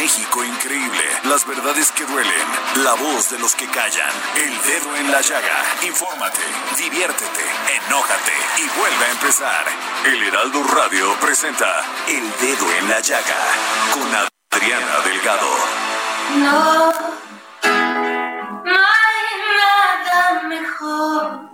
México increíble. Las verdades que duelen. La voz de los que callan. El dedo en la llaga. Infórmate, diviértete, enójate y vuelve a empezar. El Heraldo Radio presenta El Dedo en la Llaga con Adriana Delgado. No, no hay nada mejor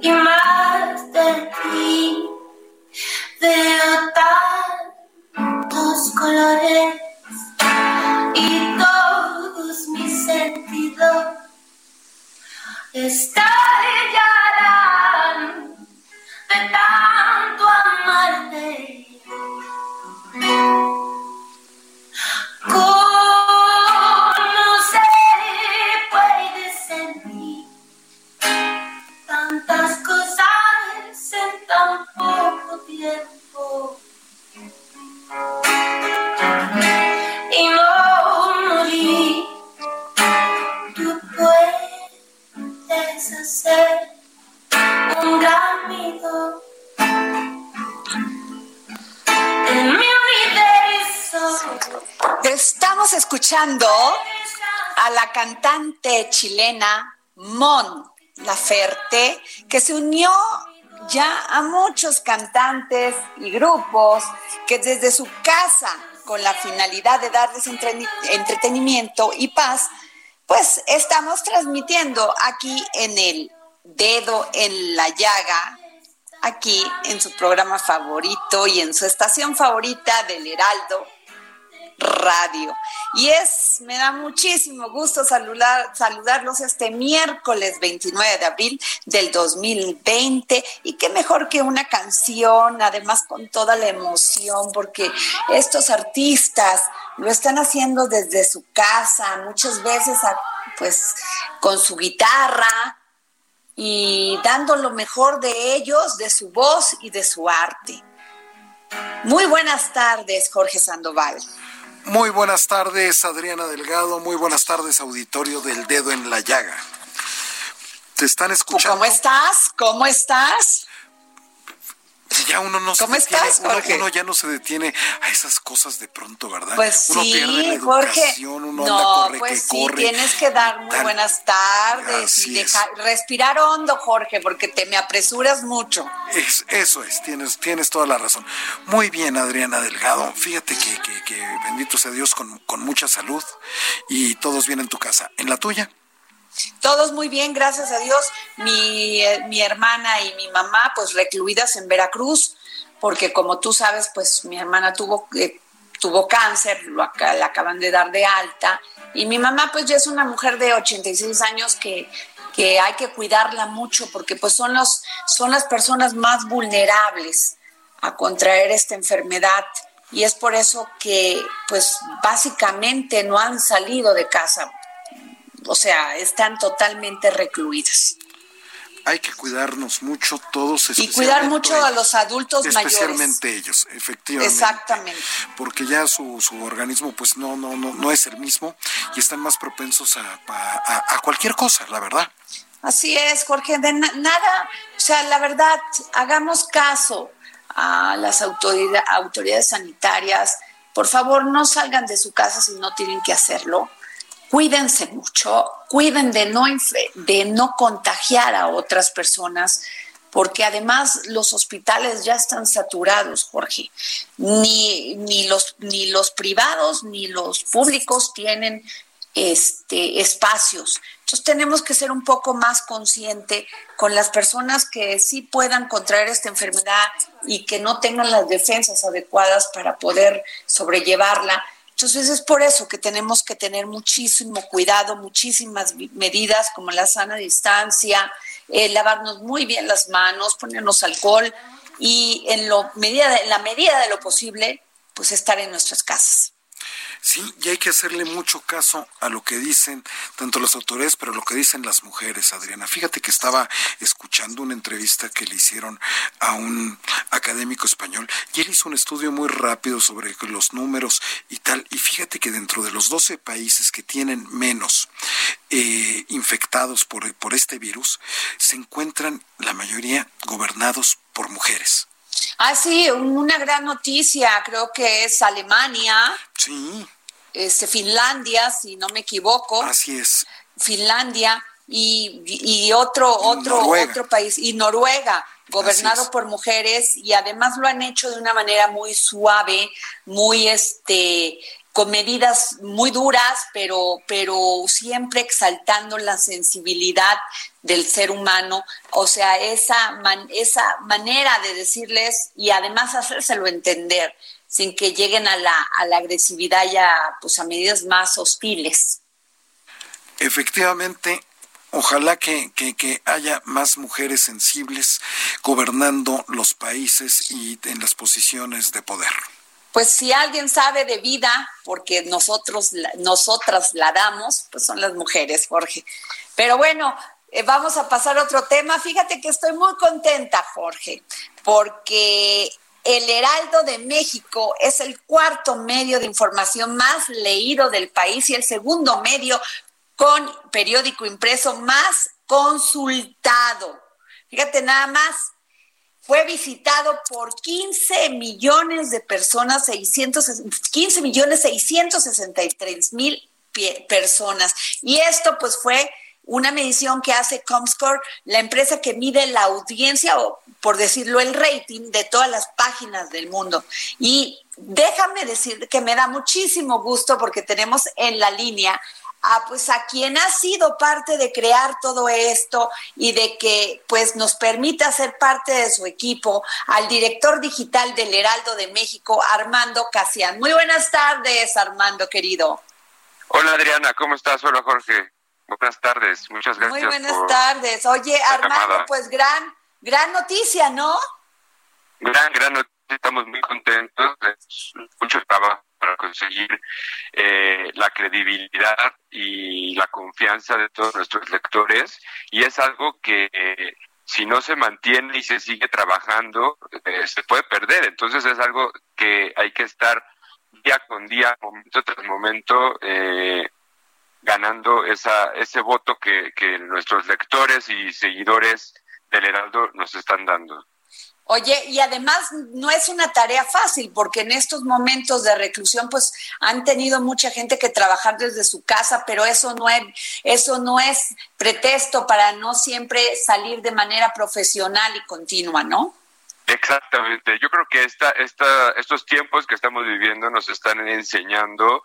y más de ti. Veo tantos colores y todos mis sentidos estallarán Estamos escuchando a la cantante chilena Mon Laferte, que se unió ya a muchos cantantes y grupos que desde su casa, con la finalidad de darles entre- entretenimiento y paz, pues estamos transmitiendo aquí en el dedo en la llaga, aquí en su programa favorito y en su estación favorita del Heraldo Radio. Y es, me da muchísimo gusto saludar, saludarlos este miércoles 29 de abril del 2020. Y qué mejor que una canción, además con toda la emoción, porque estos artistas lo están haciendo desde su casa, muchas veces pues con su guitarra y dando lo mejor de ellos, de su voz y de su arte. Muy buenas tardes, Jorge Sandoval. Muy buenas tardes, Adriana Delgado. Muy buenas tardes, auditorio del dedo en la llaga. Te están escuchando. ¿Cómo estás? ¿Cómo estás? Ya uno no se ¿Cómo detiene, estás, uno- Jorge? Uno, ya no se detiene a esas cosas de pronto, ¿verdad? Pues uno sí, pierde la Jorge. educación, uno anda No, corre pues que sí, corre. tienes que dar muy buenas tardes Así y respirar hondo, Jorge, porque te me apresuras mucho. Es- eso es, tienes, tienes toda la razón. Muy bien, Adriana Delgado. Fíjate que, que- que bendito sea Dios con, con mucha salud y todos bien en tu casa. ¿En la tuya? Todos muy bien, gracias a Dios. Mi, eh, mi hermana y mi mamá, pues recluidas en Veracruz, porque como tú sabes, pues mi hermana tuvo, eh, tuvo cáncer, lo la acaban de dar de alta, y mi mamá pues ya es una mujer de 86 años que, que hay que cuidarla mucho, porque pues son, los, son las personas más vulnerables a contraer esta enfermedad. Y es por eso que, pues, básicamente no han salido de casa o sea, están totalmente recluidas. Hay que cuidarnos mucho todos. Y cuidar mucho a los adultos mayores. Especialmente ellos, efectivamente. Exactamente. Porque ya su, su organismo pues no, no, no, no es el mismo y están más propensos a, a- cualquier cosa, la verdad. Así es, Jorge, de na- nada, o sea, la verdad, hagamos caso a las autorida- autoridades sanitarias. Por favor, no salgan de su casa si no tienen que hacerlo. Cuídense mucho, cuiden de no, de no contagiar a otras personas, porque además los hospitales ya están saturados, Jorge. Ni, ni, los, ni los privados ni los públicos tienen este, espacios. Entonces tenemos que ser un poco más consciente con las personas que sí puedan contraer esta enfermedad y que no tengan las defensas adecuadas para poder sobrellevarla. Entonces es por eso que tenemos que tener muchísimo cuidado, muchísimas medidas como la sana distancia, eh, lavarnos muy bien las manos, ponernos alcohol y en, lo, medida en la medida de lo posible, pues estar en nuestras casas. Sí, y hay que hacerle mucho caso a lo que dicen tanto las autoridades, pero lo que dicen las mujeres, Adriana. Fíjate que estaba escuchando una entrevista que le hicieron a un académico español y él hizo un estudio muy rápido sobre los números y tal. Y fíjate que dentro de los 12 países que tienen menos eh, infectados por, por este virus, se encuentran la mayoría gobernados por mujeres. Ah, sí, una gran noticia, creo que es Alemania. Sí. Este, Finlandia, si no me equivoco. Así es. Finlandia y, y otro, otro, otro país, y Noruega, gobernado por mujeres, y además lo han hecho de una manera muy suave, muy este con medidas muy duras, pero, pero siempre exaltando la sensibilidad del ser humano, o sea, esa, esa manera de decirles y además hacérselo entender sin que lleguen a la, a la agresividad ya pues a medidas más hostiles. Efectivamente, Ojalá que, que, que, haya más mujeres sensibles gobernando los países y en las posiciones de poder pues si alguien sabe de vida, porque nosotros, nosotras la damos, pues son las mujeres, Jorge. Pero bueno, eh, vamos a pasar a otro tema. Fíjate que estoy muy contenta, Jorge, porque el Heraldo de México es el cuarto medio de información más leído del país y el segundo medio con periódico impreso más consultado. Fíjate nada más, fue visitado por 15 millones de personas, 600, 15 millones 663 mil personas. Y esto pues fue una medición que hace Comscore, la empresa que mide la audiencia o por decirlo el rating de todas las páginas del mundo. Y déjame decir que me da muchísimo gusto porque tenemos en la línea a pues a quien ha sido parte de crear todo esto y de que pues nos permita ser parte de su equipo, al director digital del Heraldo de México, Armando Casian. Muy buenas tardes, Armando querido. Hola Adriana, ¿cómo estás? Hola Jorge. Buenas tardes, muchas gracias. Muy buenas tardes. Oye, Armando, pues gran, gran noticia, ¿no? Gran, gran noticia. Estamos muy contentos. Mucho trabajo para conseguir eh, la credibilidad y la confianza de todos nuestros lectores y es algo que si no se mantiene y se sigue trabajando eh, se puede perder entonces es algo que hay que estar día con día momento tras momento eh, ganando esa ese voto que, que nuestros lectores y seguidores del Heraldo nos están dando. Oye, y además no es una tarea fácil porque en estos momentos de reclusión pues han tenido mucha gente que trabajar desde su casa, pero eso no es eso no es pretexto para no siempre salir de manera profesional y continua, ¿no? Exactamente. Yo creo que esta, esta, estos tiempos que estamos viviendo nos están enseñando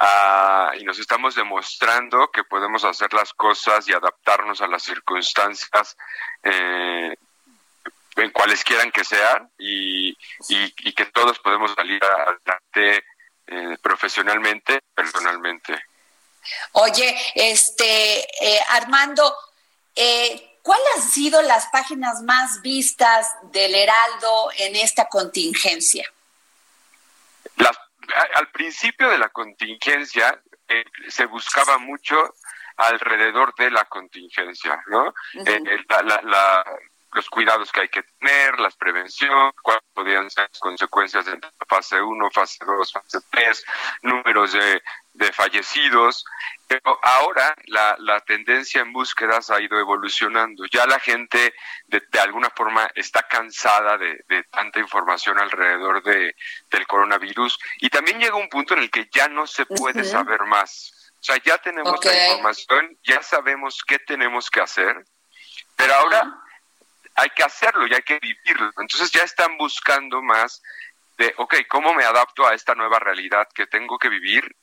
uh, y nos estamos demostrando que podemos hacer las cosas y adaptarnos a las circunstancias eh, en cuales quieran que sean y, y, que todos podemos salir adelante eh, profesionalmente, personalmente. Oye, este eh, Armando, eh, ¿cuáles han sido las páginas más vistas del Heraldo en esta contingencia? Al principio de la contingencia eh, se buscaba mucho alrededor de la contingencia, ¿no? la, los cuidados que hay que tener, las prevenciones, cuáles podrían ser las consecuencias de fase 1, fase 2, fase 3, números de, de fallecidos. Pero ahora la, la, tendencia en búsquedas ha ido evolucionando. Ya la gente de, de alguna forma está cansada de, de, tanta información alrededor de, del coronavirus y también llega un punto en el que ya no se puede saber más. O sea, ya tenemos la información, ya sabemos qué tenemos que hacer, pero ahora hay que hacerlo y hay que vivirlo. Entonces ya están buscando más de, ok, ¿cómo me adapto a esta nueva realidad que tengo que vivir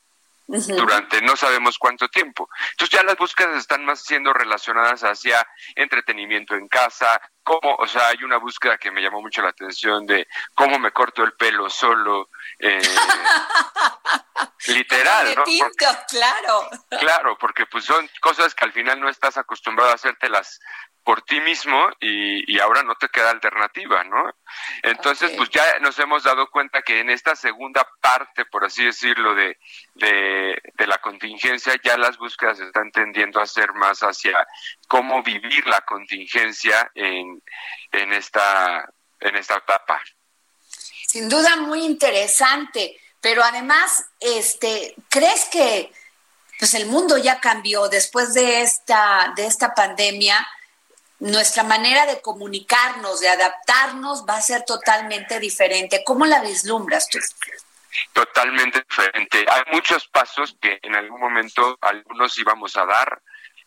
durante no sabemos cuánto tiempo. Entonces ya las búsquedas están más siendo relacionadas hacia entretenimiento en casa, cómo, o sea, hay una búsqueda que me llamó mucho la atención de cómo me corto el pelo solo, eh, literal, ¿no? claro. Claro, porque pues son cosas que al final no estás acostumbrado a hacértelas por ti mismo y, y, ahora no te queda alternativa, ¿no? Entonces, pues ya nos hemos dado cuenta que en esta segunda parte, por así decirlo, de, de, de, la contingencia, ya las búsquedas están tendiendo a ser más hacia cómo vivir la contingencia en, en, esta, en esta etapa. Sin duda muy interesante, pero además, este, ¿crees que pues el mundo ya cambió después de esta, de esta pandemia? Nuestra manera de comunicarnos, de adaptarnos, va a ser totalmente diferente. ¿Cómo la vislumbras tú? Totalmente diferente. Hay muchos pasos que en algún momento algunos íbamos a dar,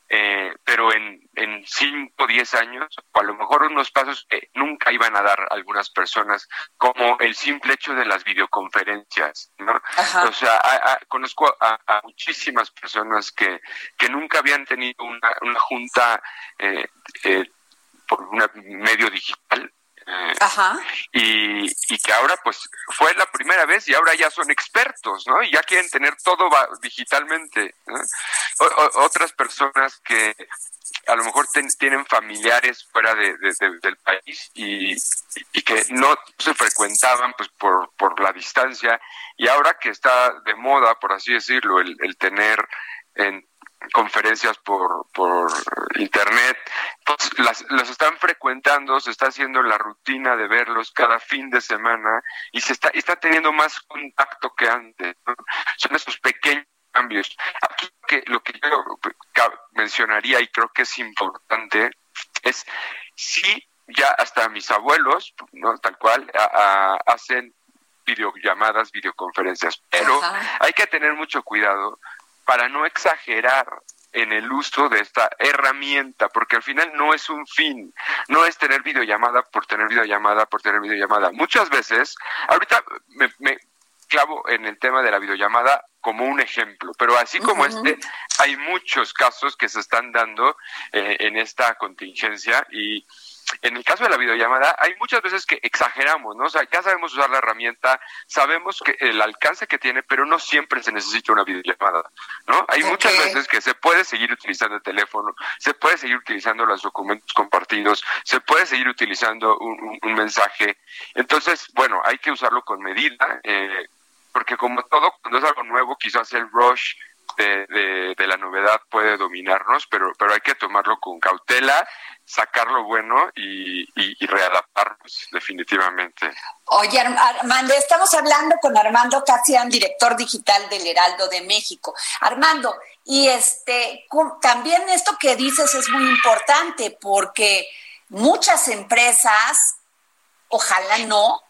eh, pero en, en cinco o diez años, o a lo mejor unos pasos que nunca iban a dar algunas personas, como el simple hecho de las videoconferencias, ¿no? O sea, conozco a, muchísimas personas que, que nunca habían tenido una, una junta eh, eh, por un medio digital Ajá. Y, y, que ahora pues fue la primera vez y ahora ya son expertos, ¿no? Y ya quieren tener todo digitalmente. otras personas que a lo mejor tienen familiares fuera de, del país y, y, que no se frecuentaban pues por, por la distancia y ahora que está de moda, por así decirlo, el, el tener en conferencias por, por internet, pues las, los están frecuentando, se está haciendo la rutina de verlos cada fin de semana y se está, está teniendo más contacto que antes. Son esos pequeños cambios. Aquí que, lo que yo mencionaría y creo que es importante es si ya hasta mis abuelos, ¿no? tal cual, hacen videollamadas, videoconferencias, pero hay que tener mucho cuidado para no exagerar en el uso de esta herramienta, porque al final no es un fin, no es tener videollamada por tener videollamada por tener videollamada. Muchas veces, ahorita me, clavo en el tema de la videollamada como un ejemplo, pero así como este, hay muchos casos que se están dando eh, en esta contingencia y en el caso de la videollamada, hay muchas veces que exageramos, ¿no? O sea, ya sabemos usar la herramienta, sabemos que el alcance que tiene, pero no siempre se necesita una videollamada, ¿no? Hay muchas veces que se puede seguir utilizando el teléfono, se puede seguir utilizando los documentos compartidos, se puede seguir utilizando un, mensaje. Entonces, bueno, hay que usarlo con medida, eh, porque como todo, cuando es algo nuevo, quizás el rush de, de, la novedad puede dominarnos, pero, pero hay que tomarlo con cautela, sacar lo bueno y, y, readaptarnos definitivamente. Oye, Armando, estamos hablando con Armando Casian, director digital del Heraldo de México. Armando, y este también esto que dices es muy importante porque muchas empresas, ojalá no,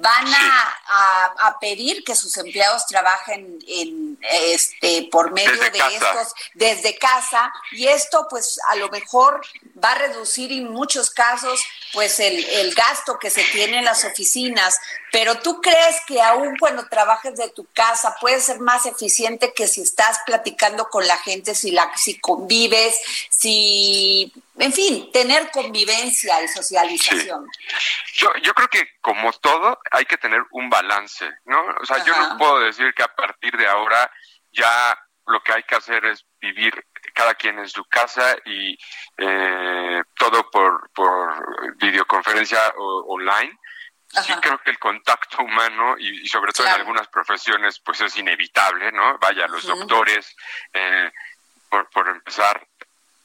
van a, a, pedir que sus empleados trabajen en este por medio de estos desde casa y esto pues a lo mejor va a reducir en muchos casos pues el, el gasto que se tiene en las oficinas. Pero tú crees que aún cuando trabajes de tu casa puede ser más eficiente que si estás platicando con la gente si la si convives si en fin, tener convivencia y socialización. Yo, yo creo que como todo hay que tener un balance, ¿no? O sea, yo no puedo decir que a partir de ahora ya lo que hay que hacer es vivir cada quien en su casa y eh, todo por, por videoconferencia o, online. Sí creo que el contacto humano y, sobre todo en algunas profesiones pues es inevitable, ¿no? Vaya, los doctores, eh, por, por empezar,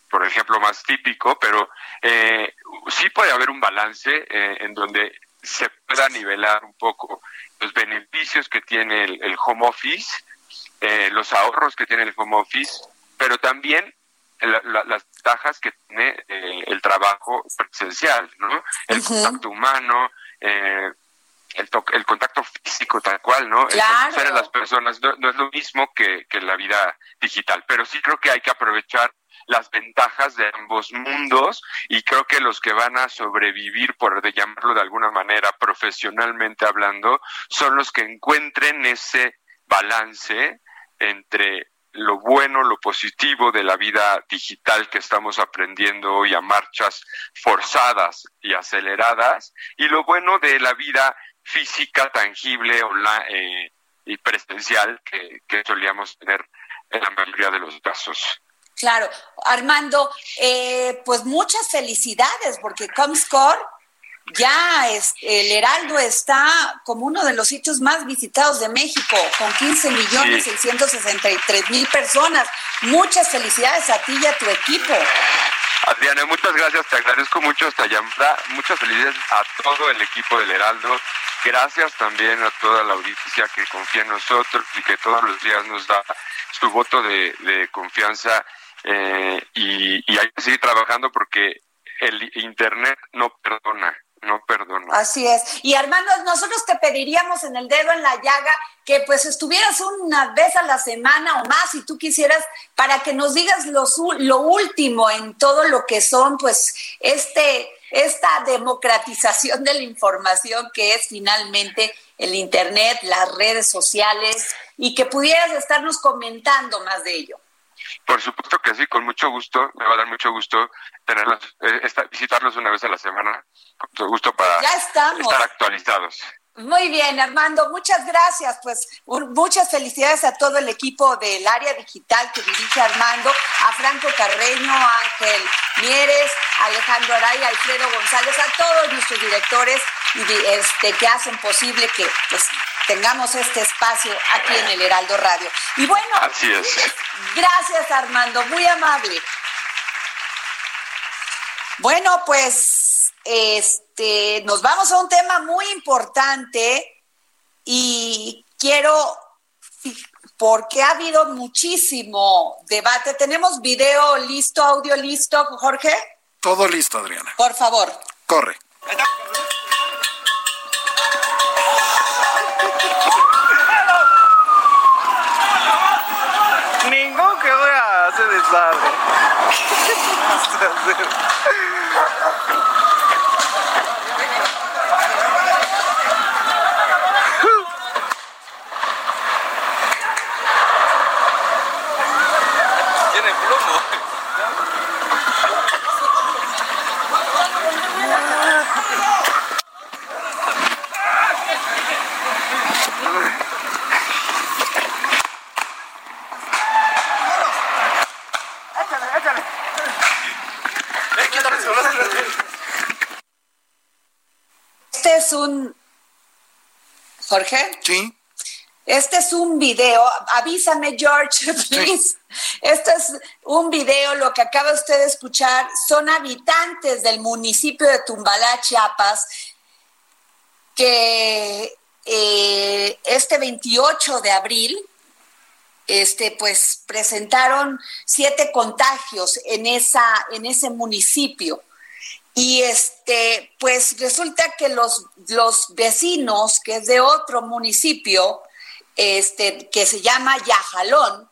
por ejemplo más típico, pero eh, sí puede haber un balance eh, en donde se pueda nivelar un poco los beneficios que tiene el, home office, eh, los ahorros que tiene el home office, pero también las ventajas que tiene el trabajo presencial, ¿no? El contacto humano, el, el contacto físico tal cual, ¿no? Claro. El las personas no, no, es lo mismo que, que la vida digital, pero sí creo que hay que aprovechar las ventajas de ambos mundos y creo que los que van a sobrevivir, por de llamarlo de alguna manera, profesionalmente hablando, son los que encuentren ese balance entre lo bueno, lo positivo de la vida digital que estamos aprendiendo hoy a marchas forzadas y aceleradas, y lo bueno de la vida física, tangible eh, y presencial que, que solíamos tener en la mayoría de los casos. Claro, Armando, eh, pues muchas felicidades porque Comscore ya es, el Heraldo está como uno de los sitios más visitados de México, con 15 millones 663 mil personas. Muchas felicidades a ti y a tu equipo. Adriana, muchas gracias, te agradezco mucho esta llamada, muchas felicidades a todo el equipo del Heraldo, gracias también a toda la audiencia que confía en nosotros y que todos los días nos da su voto de, confianza eh, y, y hay que seguir trabajando porque el Internet no perdona no perdono. Así es. Y Armando, nosotros te pediríamos en el dedo en la llaga que pues estuvieras una vez a la semana o más si tú quisieras para que nos digas lo, lo último en todo lo que son pues este esta democratización de la información que es finalmente el internet, las redes sociales y que pudieras estarnos comentando más de ello. Por supuesto que sí, con mucho gusto, me va a dar mucho gusto tenerlos, eh, visitarlos una vez a la semana, con mucho gusto para estar actualizados. Muy bien, Armando, muchas gracias. Pues muchas felicidades a todo el equipo del área digital que dirige Armando, a Franco Carreño, Ángel Mieres, Alejandro Araya, Alfredo González, a todos nuestros directores y este, que hacen posible que pues, tengamos este espacio aquí en el Heraldo Radio. Y bueno, Así es. gracias Armando, muy amable. Bueno, pues este, nos vamos a un tema muy importante y quiero, porque ha habido muchísimo debate. ¿Tenemos video listo, audio listo, Jorge? Todo listo, Adriana. Por favor. Corre. Ningún que vea hace desmadre. Tiene plomo. Este es un... Jorge. Sí. Este es un video, avísame George, please. Este es un video, lo que acaba usted de escuchar, son habitantes del municipio de Tumbalá, Chiapas, que eh, este 28 de abril, este, pues presentaron siete contagios en, esa, en ese municipio. Y este, pues resulta que los, los vecinos, que es de otro municipio, este, que se llama Yajalón,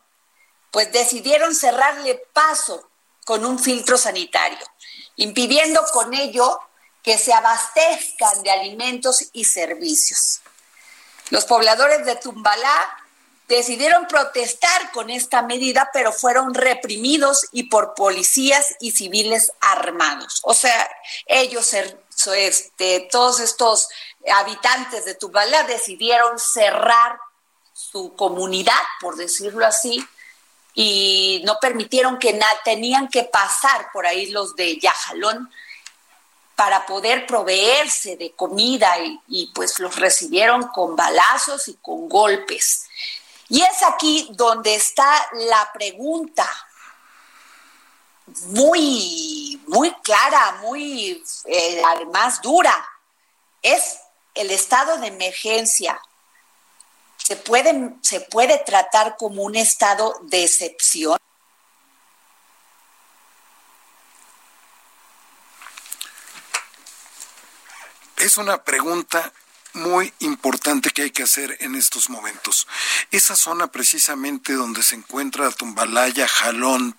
pues decidieron cerrarle paso con un filtro sanitario, impidiendo con ello que se abastezcan de alimentos y servicios. Los pobladores de Tumbalá decidieron protestar con esta medida, pero fueron reprimidos y por policías y civiles armados. O sea, ellos, este, todos estos habitantes de Tumbalá decidieron cerrar su comunidad, por decirlo así, y no permitieron que nada, tenían que pasar por ahí los de Yajalón para poder proveerse de comida y pues los recibieron con balazos y con golpes. Y es aquí donde está la pregunta muy, muy clara, muy eh, además dura. ¿Es el estado de emergencia? ¿Se puede, ¿Se puede tratar como un estado de excepción? Es una pregunta muy importante que hay que hacer en estos momentos. Esa zona precisamente donde se encuentra Tumbalaya, Jalón,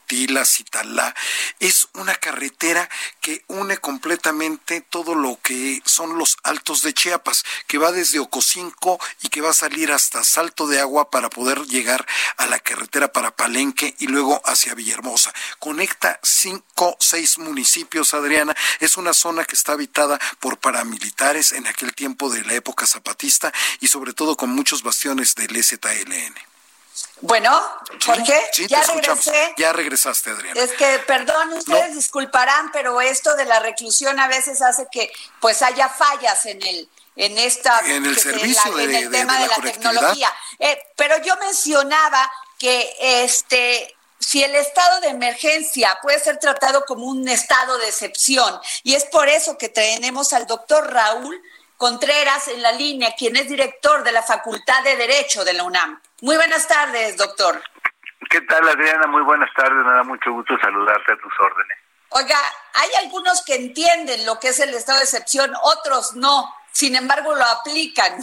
Es una carretera que une completamente todo lo que son los altos de Chiapas, que va desde Ocosinco y que va a salir hasta Salto de Agua para poder llegar a la carretera para Palenque y luego hacia Villahermosa. Conecta cinco, seis municipios, Adriana. Es una zona que está habitada por paramilitares en aquel tiempo de la época zapatista y sobre todo con muchos bastiones del ZLN. Bueno, ¿por qué? Sí, ya regresé. Ya regresaste, Adriana. Es que, perdón, ustedes No. disculparán, pero esto de la reclusión a veces hace que pues haya fallas en el en esta En el servicio en de- el de- tema de de la tecnología. Eh, pero yo mencionaba que este si el estado de emergencia puede ser tratado como un estado de excepción y es por eso que tenemos al doctor Raúl Contreras en la línea, quien es director de la Facultad de Derecho de la UNAM. Muy buenas tardes, doctor. ¿Qué tal, Adriana? Muy buenas tardes. Me da mucho gusto saludarte a tus órdenes. Oiga, hay algunos que entienden lo que es el estado de excepción, otros no. Sin embargo, lo aplican.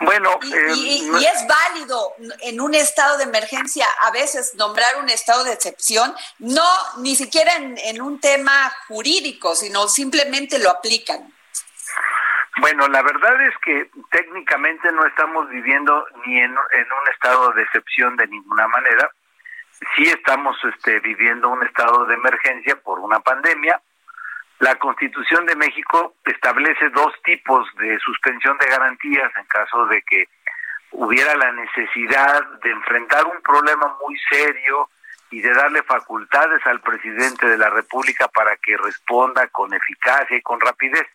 Bueno, Y, eh, y- no- y es válido en un estado de emergencia a veces nombrar un estado de excepción, no ni siquiera en, en un tema jurídico, sino simplemente lo aplican. Bueno, la verdad es que técnicamente no estamos viviendo ni en, un estado de excepción de ninguna manera. Sí estamos este, viviendo un estado de emergencia por una pandemia. La Constitución de México establece dos tipos de suspensión de garantías en caso de que hubiera la necesidad de enfrentar un problema muy serio y de darle facultades al presidente de la República para que responda con eficacia y con rapidez.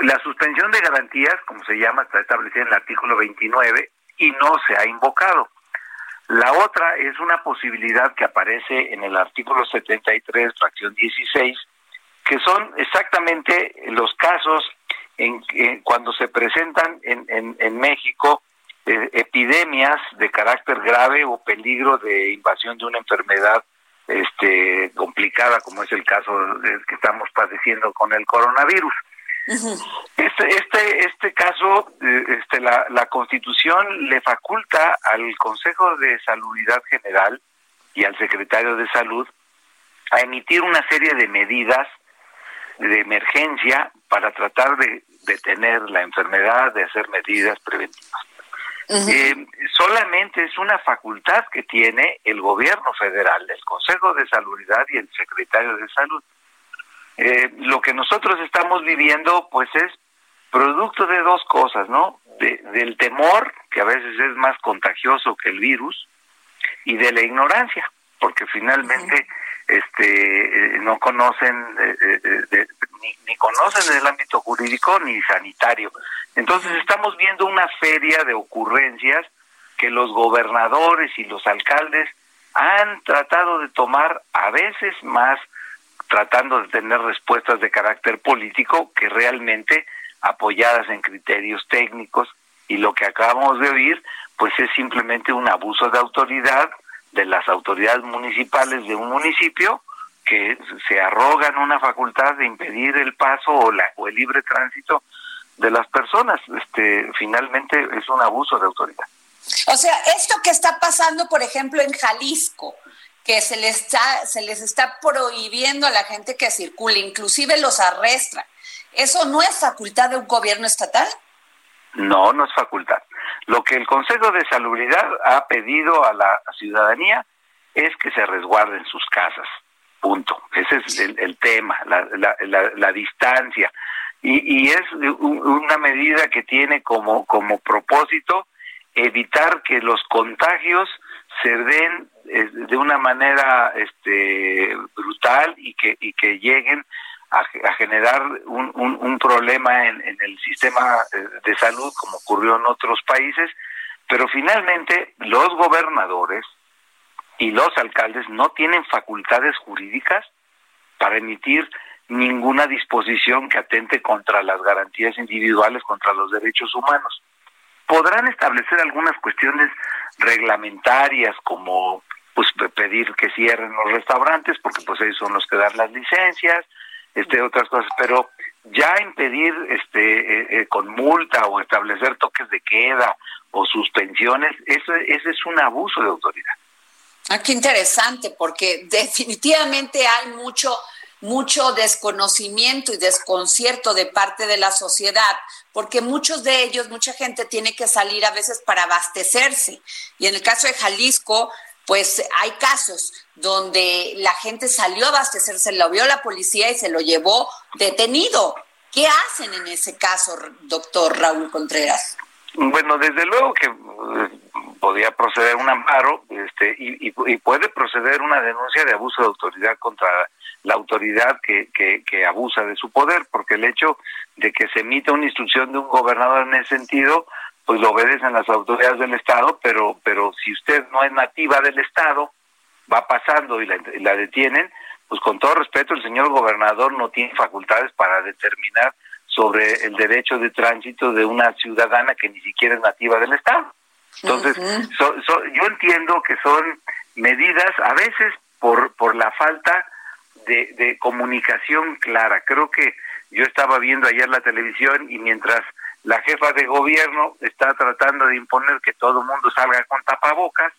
La suspensión de garantías, como se llama, está establecida en el artículo 29 y no se ha invocado. La otra es una posibilidad que aparece en el artículo 73, fracción 16, que son exactamente los casos en, cuando se presentan en, México eh, epidemias de carácter grave o peligro de invasión de una enfermedad este complicada como es el caso que estamos padeciendo con el coronavirus. Este, este, este caso, eh, este, la, la Constitución le faculta al Consejo de Salubridad General y al Secretario de Salud a emitir una serie de medidas de emergencia para tratar de detener la enfermedad, de hacer medidas preventivas. Eh, solamente es una facultad que tiene el gobierno federal, el Consejo de Salubridad y el Secretario de Salud. Eh, lo que nosotros estamos viviendo, pues es producto de dos cosas, ¿no? De- del temor, que a veces es más contagioso que el virus, y de la ignorancia, porque finalmente este eh, no conocen eh, eh, eh, de- ni, ni conocen el ámbito jurídico ni sanitario. Entonces estamos viendo una feria de ocurrencias que los gobernadores y los alcaldes han tratado de tomar a veces más tratando de tener respuestas de carácter político que realmente apoyadas en criterios técnicos y lo que acabamos de oír pues es simplemente un abuso de autoridad de las autoridades municipales de un municipio que se arrogan una facultad de impedir el paso o, la, o el libre tránsito de las personas. Este, finalmente es un abuso de autoridad. O sea, esto que está pasando, por ejemplo, en Jalisco, que se les está, se les está prohibiendo a la gente que circule, inclusive los arrestan. ¿Eso no es facultad de un gobierno estatal? No, no es facultad. Lo que el Consejo de Salubridad ha pedido a la ciudadanía es que se resguarden sus casas. Punto. Ese es el, tema, la, la, la, la distancia. Y, y es un- una medida que tiene como, como propósito evitar que los contagios se den de una manera este, brutal y que, lleguen a, generar un, problema en, en el sistema eh, de salud como ocurrió en otros países, pero finalmente los gobernadores y los alcaldes no tienen facultades jurídicas para emitir ninguna disposición que atente contra las garantías individuales, contra los derechos humanos. Podrán establecer algunas cuestiones reglamentarias como pues pe- pedir que cierren los restaurantes porque pues ellos son los que dan las licencias, este otras cosas, pero ya impedir este eh, eh, con multa o establecer toques de queda o suspensiones, eso ese es un abuso de autoridad. Ah, qué interesante, porque definitivamente hay mucho, mucho desconocimiento y desconcierto de parte de la sociedad, porque muchos de ellos, mucha gente tiene que salir a veces para abastecerse. Y en el caso de Jalisco, pues hay casos donde la gente salió a abastecerse, lo vio la policía y se lo llevó detenido. ¿Qué hacen en ese caso, doctor Raúl Contreras? Bueno, desde luego que eh, podía proceder un amparo este, y, y, puede proceder una denuncia de abuso de autoridad contra la autoridad que, que, que, abusa de su poder, porque el hecho de que se emita una instrucción de un gobernador en ese sentido, pues lo obedecen las autoridades del Estado, pero, pero si usted no es nativa del Estado, va pasando y la, y la detienen, pues con todo respeto, el señor gobernador no tiene facultades para determinar sobre el derecho de tránsito de una ciudadana que ni siquiera es nativa del Estado. Entonces, yo entiendo que son medidas a veces por, por la falta de, de comunicación clara. Creo que yo estaba viendo ayer la televisión y mientras la jefa de gobierno está tratando de imponer que todo el mundo salga con tapabocas,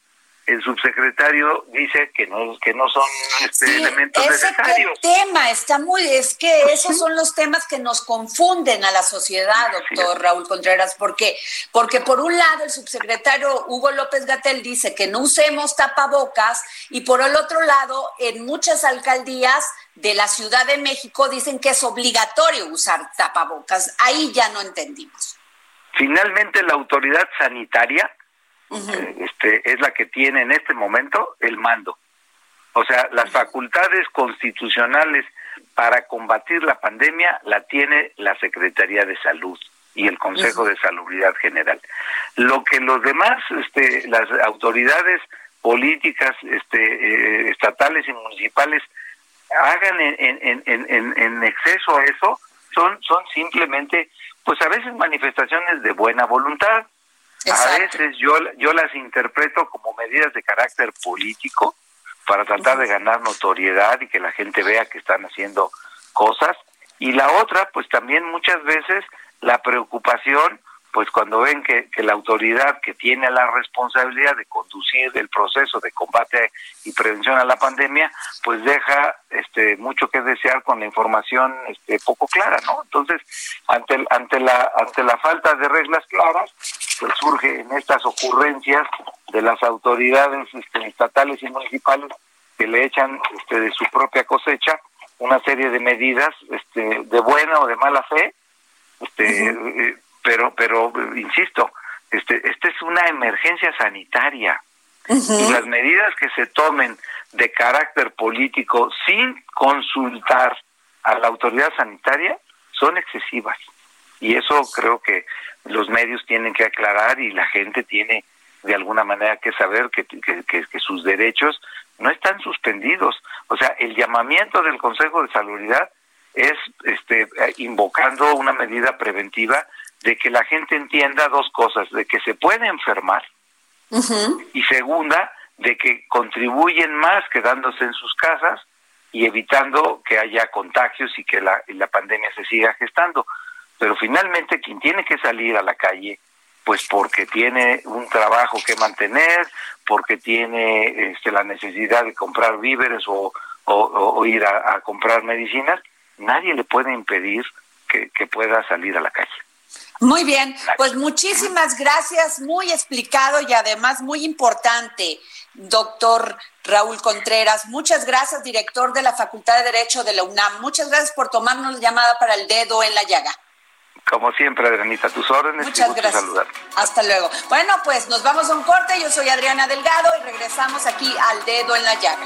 el subsecretario dice que no que no son este, elementos ese necesarios. tema está muy es que esos son los temas que nos confunden a la sociedad, doctor Raúl Contreras, porque porque por un lado el subsecretario Hugo López Gatel dice que no usemos tapabocas y por el otro lado en muchas alcaldías de la Ciudad de México dicen que es obligatorio usar tapabocas. Ahí ya no entendimos. Finalmente la autoridad sanitaria este, es la que tiene en este momento el mando. O sea, las facultades constitucionales para combatir la pandemia la tiene la Secretaría de Salud y el Consejo de Salubridad General. Lo que los demás, este, las autoridades políticas, este, eh, estatales y municipales hagan en, en, en, en exceso a eso, son, son simplemente, pues a veces manifestaciones de buena voluntad, a veces yo, yo las interpreto como medidas de carácter político para tratar de ganar notoriedad y que la gente vea que están haciendo cosas. Y la otra, pues también muchas veces la preocupación pues cuando ven que, que, la autoridad que tiene la responsabilidad de conducir el proceso de combate y prevención a la pandemia, pues deja este mucho que desear con la información este poco clara, ¿no? Entonces, ante ante la ante la falta de reglas claras, pues surge en estas ocurrencias de las autoridades este, estatales y municipales que le echan este de su propia cosecha una serie de medidas este de buena o de mala fe este pero pero insisto este esta es una emergencia sanitaria. Y las medidas que se tomen de carácter político sin consultar a la autoridad sanitaria son excesivas. Y eso creo que los medios tienen que aclarar y la gente tiene de alguna manera que saber que, que, que, que sus derechos no están suspendidos. O sea el llamamiento del Consejo de Salubridad es este invocando una medida preventiva de que la gente entienda dos cosas, de que se puede enfermar uh -huh. y segunda, de que contribuyen más quedándose en sus casas y evitando que haya contagios y que la, la pandemia se siga gestando. Pero finalmente quien tiene que salir a la calle, pues porque tiene un trabajo que mantener, porque tiene este, la necesidad de comprar víveres o, o, o ir a, a comprar medicinas, nadie le puede impedir que, que pueda salir a la calle. Muy bien, pues muchísimas gracias, muy explicado y además muy importante, doctor Raúl Contreras. Muchas gracias, director de la Facultad de Derecho de la UNAM. Muchas gracias por tomarnos la llamada para el dedo en la llaga. Como siempre, Adrianita, tus órdenes. Muchas gracias. Saludar. Hasta luego. Bueno, pues nos vamos a un corte. Yo soy Adriana Delgado y regresamos aquí al dedo en la llaga.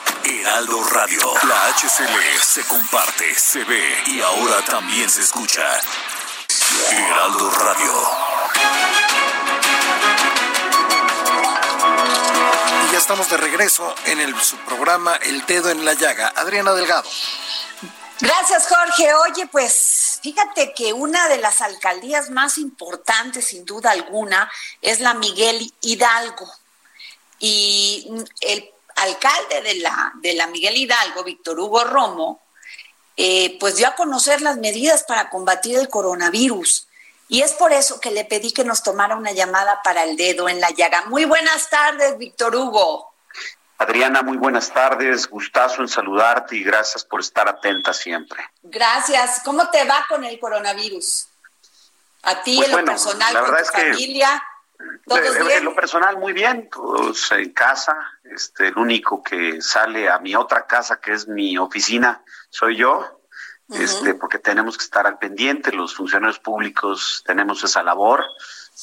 Heraldo Radio. La HCL se comparte, se ve y ahora también se escucha. Heraldo Radio. estamos de regreso en el, su programa El Dedo en la Llaga. Adriana Delgado. Gracias, Jorge. Oye, pues fíjate que una de las alcaldías más importantes, sin duda alguna, es la Miguel Hidalgo. Y el alcalde de la, de la Miguel Hidalgo, Víctor Hugo Romo, eh, pues dio a conocer las medidas para combatir el coronavirus. Y es por eso que le pedí que nos tomara una llamada para el dedo en la llaga. Muy buenas tardes, Víctor Hugo. Adriana, muy buenas tardes. Gustazo en saludarte y gracias por estar atenta siempre. Gracias. ¿Cómo te va con el coronavirus? A ti, pues en lo personal, con tu familia. ¿Todos bien? En lo personal, muy bien. Todos en casa. Este, el único que sale a mi otra casa, que es mi oficina, soy yo este, porque tenemos que estar al pendiente, los funcionarios públicos tenemos esa labor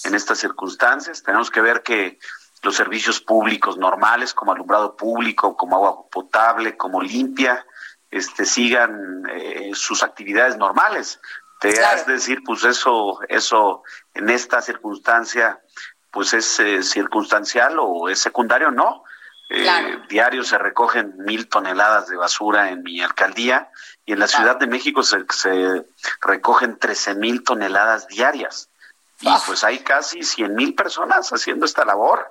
en estas circunstancias, tenemos que ver que los servicios públicos normales como alumbrado público, como agua potable, como limpia, este, sigan eh, sus actividades normales. Te has de decir, pues eso, eso en esta circunstancia, pues es eh, circunstancial o es secundario, no. Eh, diario se recogen mil toneladas de basura en mi alcaldía y en la Ciudad de México se, recogen 13 mil toneladas diarias. Y pues hay casi 100 mil personas haciendo esta labor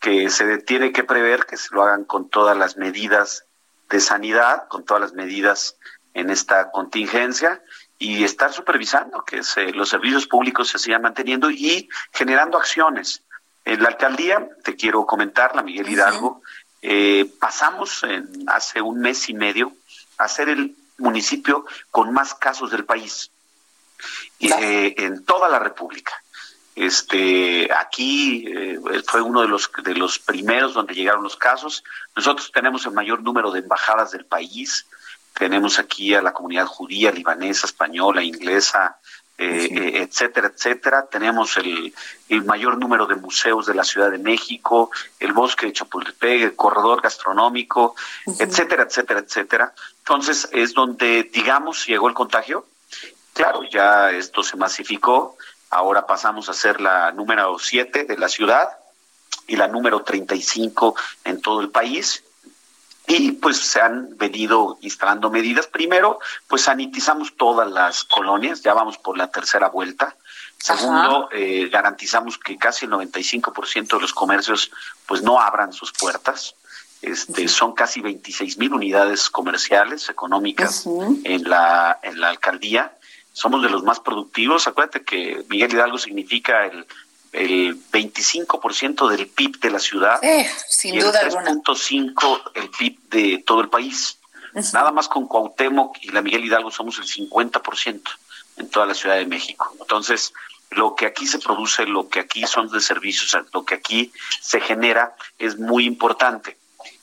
que se tiene que prever que se lo hagan con todas las medidas de sanidad, con todas las medidas en esta contingencia y estar supervisando que los servicios públicos se sigan manteniendo y generando acciones. En la alcaldía, te quiero comentar, la Miguel Hidalgo, eh, pasamos en, hace un mes y medio a ser el municipio con más casos del país eh, en toda la República. Este, aquí eh, fue uno de los de los primeros donde llegaron los casos. Nosotros tenemos el mayor número de embajadas del país. Tenemos aquí a la comunidad judía, libanesa, española, inglesa, eh, eh, etcétera, etcétera. Tenemos el, mayor número de museos de la Ciudad de México, el bosque de Chapultepec, el corredor gastronómico, etcétera, etcétera, etcétera. Entonces es donde, digamos, llegó el contagio. Claro, ya esto se masificó. Ahora pasamos a ser la número 7 de la ciudad y la número 35 en todo el país y pues se han venido instalando medidas. Primero, pues sanitizamos todas las colonias, ya vamos por la tercera vuelta. Segundo, eh, garantizamos que casi el 95% de los comercios pues no abran sus puertas. Este, son casi 26 mil unidades comerciales, económicas en, la, en la alcaldía. Somos de los más productivos. Acuérdate que Miguel Hidalgo significa el el 25% del PIB de la ciudad sin y duda el 3.5 el PIB de todo el país. Nada más con Cuauhtémoc y la Miguel Hidalgo somos el 50% en toda la Ciudad de México. Entonces, lo que aquí se produce, lo que aquí son de servicios, lo que aquí se genera es muy importante.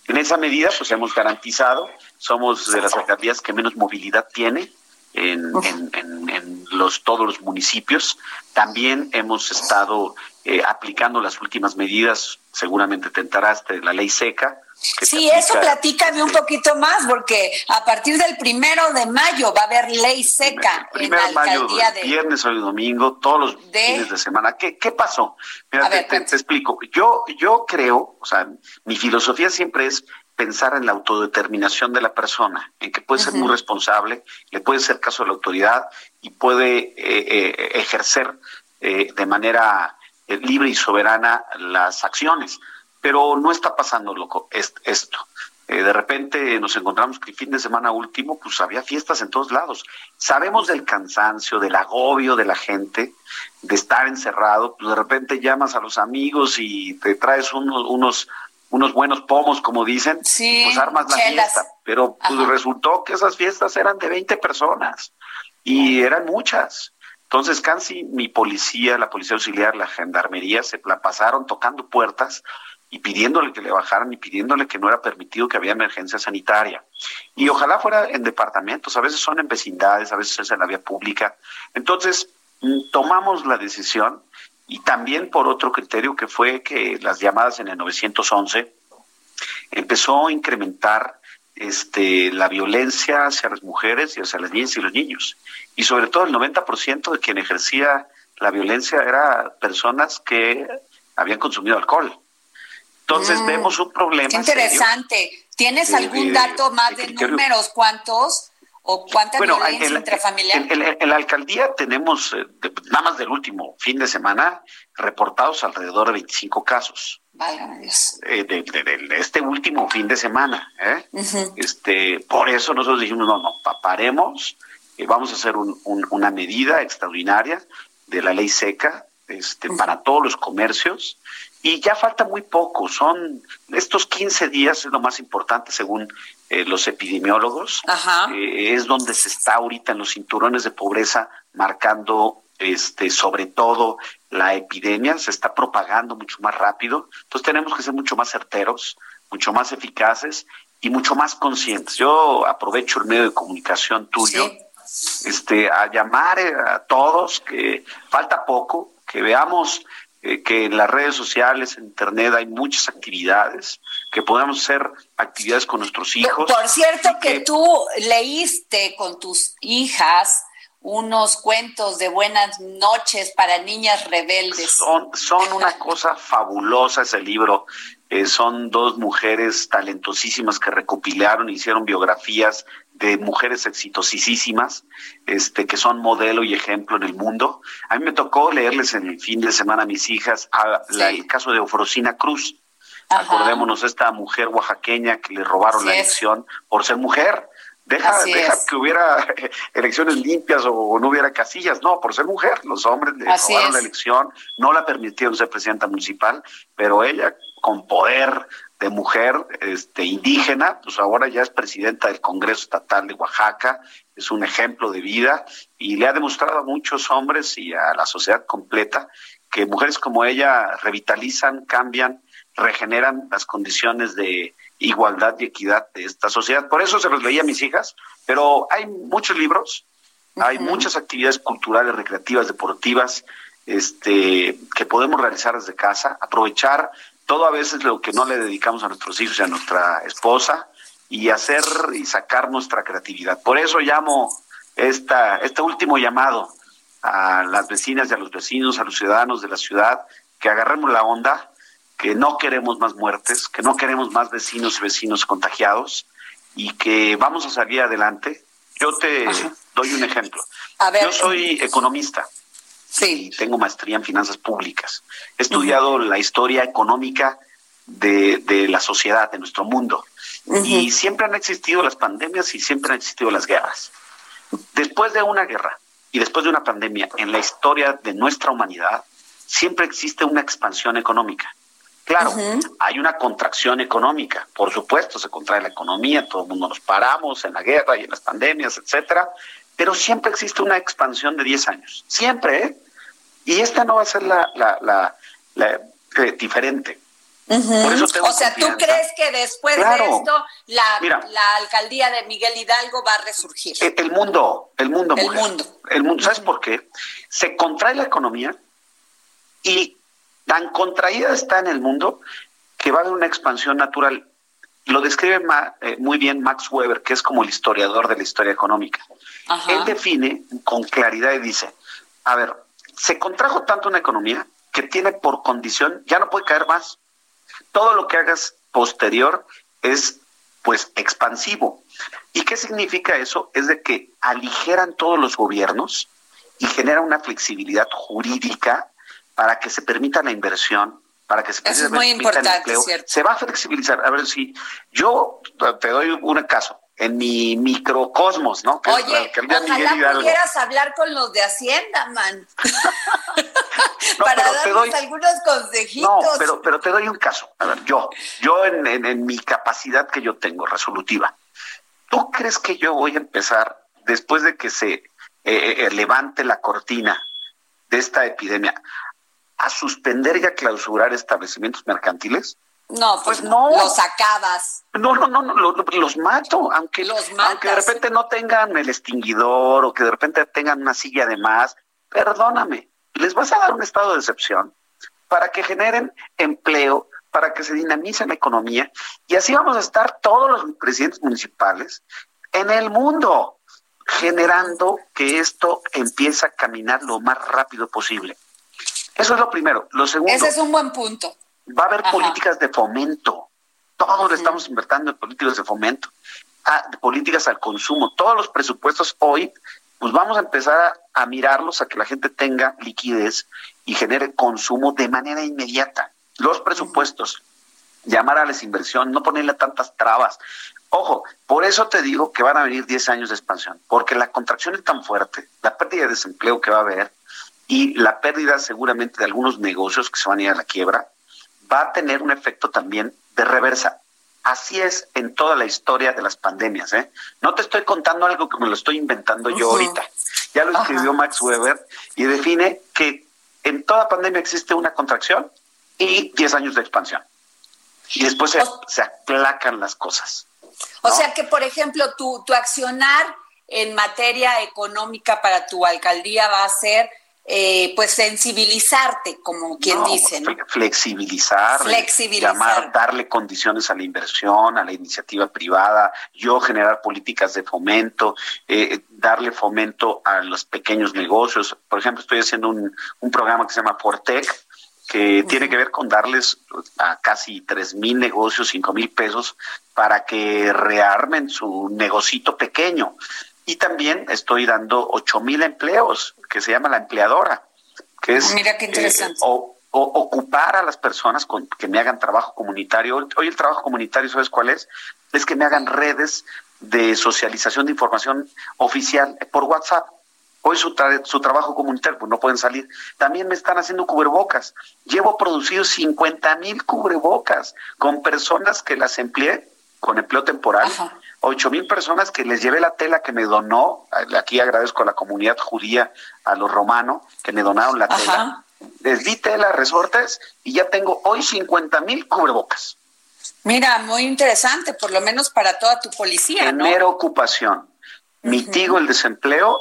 En esa medida, pues hemos garantizado, somos de las alcaldías que menos movilidad tiene, en, en, los, todos los municipios. También hemos estado eh, aplicando las últimas medidas, seguramente te enteraste, la ley seca. Sí, eso platícame un poquito más, porque a partir del primero de mayo va a haber ley seca en la alcaldía de... Viernes, hoy domingo, todos los fines de semana. ¿Qué, qué pasó? Mira, te, te, explico. Yo, yo creo, o sea, mi filosofía siempre es pensar en la autodeterminación de la persona, en que puede ser muy responsable, le puede ser caso a la autoridad y puede eh, eh, ejercer eh, de manera libre y soberana las acciones. Pero no está pasando loco esto. de repente nos encontramos que el fin de semana último, pues había fiestas en todos lados. Sabemos del cansancio, del agobio de la gente, de estar encerrado, pues de repente llamas a los amigos y te traes unos, unos unos buenos pomos, como dicen, pues armas la fiesta. Pero pues, resultó que esas fiestas eran de 20 personas y eran muchas. Entonces, casi mi policía, la policía auxiliar, la gendarmería, se la pasaron tocando puertas y pidiéndole que le bajaran y pidiéndole que no era permitido que había emergencia sanitaria. Y ojalá fuera en departamentos, a veces son en vecindades, a veces es en la vía pública. Entonces, mm, tomamos la decisión y también por otro criterio que fue que las llamadas en el 911 empezó a incrementar este, la violencia hacia las mujeres y hacia las niñas y los niños. Y sobre todo el 90% de quien ejercía la violencia era personas que habían consumido alcohol. Entonces vemos un problema. Qué interesante. ¿Tienes algún dato más de de números? ¿Cuántos? ¿O cuánta Bueno, violencia en, intrafamiliar? en- en- en la alcaldía tenemos, eh, nada más del último fin de semana, reportados alrededor de 25 casos. Válgame Dios. eh, de, de- de este último fin de semana. ¿eh? Ujú. este, por eso nosotros dijimos, no, no, pa- paremos, eh, vamos a hacer un- un- una medida extraordinaria de la ley seca este, para todos los comercios. Y ya falta muy poco, son estos 15 días es lo más importante según eh, los epidemiólogos. Ajá. Eh, es donde se está ahorita en los cinturones de pobreza marcando este sobre todo la epidemia se está propagando mucho más rápido entonces tenemos que ser mucho más certeros mucho más eficaces y mucho más conscientes yo aprovecho el medio de comunicación tuyo Sí. este a llamar eh, a todos que falta poco que veamos eh, que en las redes sociales en internet hay muchas actividades que podamos hacer actividades con nuestros hijos Por cierto que tú leíste con tus hijas unos cuentos de buenas noches para niñas rebeldes. Son, son una cosa fabulosa ese libro. Eh, son dos mujeres talentosísimas que recopilaron, hicieron biografías de mujeres exitosísimas, este, que son modelo y ejemplo en el mundo. A mí me tocó leerles en el fin de semana a mis hijas a la- Sí. el caso de Eufrosina Cruz. Ajá. Acordémonos esta mujer oaxaqueña que le robaron Así la es. elección por ser mujer. Deja, deja que hubiera elecciones limpias o no hubiera casillas. No, por ser mujer. Los hombres le Así robaron es. la elección, no la permitieron ser presidenta municipal, pero ella con poder de mujer este, indígena, pues ahora ya es presidenta del Congreso Estatal de Oaxaca, es un ejemplo de vida y le ha demostrado a muchos hombres y a la sociedad completa que mujeres como ella revitalizan, cambian, regeneran las condiciones de igualdad y equidad de esta sociedad. Por eso se los leía a mis hijas, pero hay muchos libros, hay muchas actividades culturales, recreativas, deportivas, este, que podemos realizar desde casa, aprovechar todo a veces lo que no le dedicamos a nuestros hijos y a nuestra esposa y hacer y sacar nuestra creatividad. Por eso llamo esta, este último llamado a las vecinas y a los vecinos, a los ciudadanos de la ciudad, que agarremos la onda, que no queremos más muertes, que no queremos más vecinos y vecinos contagiados y que vamos a salir adelante. Yo te doy un ejemplo. A ver. Yo soy economista Sí. y tengo maestría en finanzas públicas. He estudiado la historia económica de, de la sociedad, de nuestro mundo. Y siempre han existido las pandemias y siempre han existido las guerras. Después de una guerra y después de una pandemia en la historia de nuestra humanidad, siempre existe una expansión económica. Claro, hay una contracción económica, por supuesto, se contrae la economía, todo el mundo nos paramos en la guerra y en las pandemias, etcétera, pero siempre existe una expansión de 10 años, siempre, ¿eh? Y esta no va a ser la, la, la, la- eh, diferente. Por eso tengo O sea, ¿tú crees que después de esto la, Mira. la alcaldía de Miguel Hidalgo va a resurgir? El, el mundo, el mundo, El mujer. mundo. El mundo. ¿Sabes por qué? Se contrae la economía y tan contraída está en el mundo que va a haber una expansión natural. Lo describe ma- eh, muy bien Max Weber, que es como el historiador de la historia económica. Ajá. Él define con claridad y dice, a ver, se contrajo tanto una economía que tiene por condición, ya no puede caer más. Todo lo que hagas posterior es pues expansivo. ¿Y qué significa eso? Es de que aligeran todos los gobiernos y genera una flexibilidad jurídica para que se permita la inversión, para que se Eso es muy importante, empleo. ¿cierto? Se va a flexibilizar. A ver si yo te doy un caso. En mi microcosmos, ¿no? Que Oye, ojalá pudieras hablar con los de Hacienda, man. No, Para darnos doy- algunos consejitos. No, pero, pero te doy un caso. A ver, yo, yo en, en- en mi capacidad que yo tengo resolutiva, ¿tú crees que yo voy a empezar después de que se eh, eh, levante la cortina de esta epidemia a suspender y a clausurar establecimientos mercantiles? No, pues Pues no. Los acabas. No, no, no, no, lo- lo- los mato, aunque, Los matas. aunque de repente no tengan el extinguidor o que de repente tengan una silla de más, perdóname, les vas a dar un estado de excepción para que generen empleo, para que se dinamice la economía y así vamos a estar todos los presidentes municipales en el mundo generando que esto empiece a caminar lo más rápido posible. Eso es lo primero. Lo segundo, Ese es un buen punto. Va a haber políticas de fomento. Todos le estamos invirtiendo en políticas de fomento, a, políticas al consumo. Todos los presupuestos hoy, pues vamos a empezar a, a mirarlos a que la gente tenga liquidez y genere consumo de manera inmediata. Los presupuestos, llamar a las inversiones, no ponerle tantas trabas. Ojo, por eso te digo que van a venir 10 años de expansión, porque la contracción es tan fuerte, la pérdida de desempleo que va a haber y la pérdida seguramente de algunos negocios que se van a ir a la quiebra, va a tener un efecto también de reversa. Así es en toda la historia de las pandemias. ¿eh? No te estoy contando algo que me lo estoy inventando yo ahorita. Ya lo escribió Max Weber y define que en toda pandemia existe una contracción y 10 años de expansión. Y después se, se aplacan las cosas. O sea que, por ejemplo, tu, tu accionar en materia económica para tu alcaldía va a ser eh, pues sensibilizarte, como quien No, dice, ¿no? fle- Flexibilizar, Flexibilizar. llamar, darle condiciones a la inversión, a la iniciativa privada, yo generar políticas de fomento, eh, darle fomento a los pequeños negocios. Por ejemplo, estoy haciendo un, un programa que se llama Fortec, que tiene que ver con darles a casi tres mil negocios, cinco mil pesos, para que rearmen su negocito pequeño. Y también estoy dando ocho mil empleos, que se llama la empleadora, que es Mira qué interesante. eh, o, o ocupar a las personas con que me hagan trabajo comunitario. Hoy el trabajo comunitario, ¿sabes cuál es? Es que me hagan redes de socialización de información oficial por WhatsApp. Hoy su, tra- su trabajo comunitario, pues no pueden salir. También me están haciendo cubrebocas. Llevo producido 50 mil cubrebocas con personas que las empleé con empleo temporal. Ocho mil personas que les llevé la tela que me donó. Aquí agradezco a la comunidad judía, a los romanos, que me donaron la tela. Les di tela, resortes, y ya tengo hoy 50 mil cubrebocas. Mira, muy interesante, por lo menos para toda tu policía, ¿no? Genero ocupación, mitigo el desempleo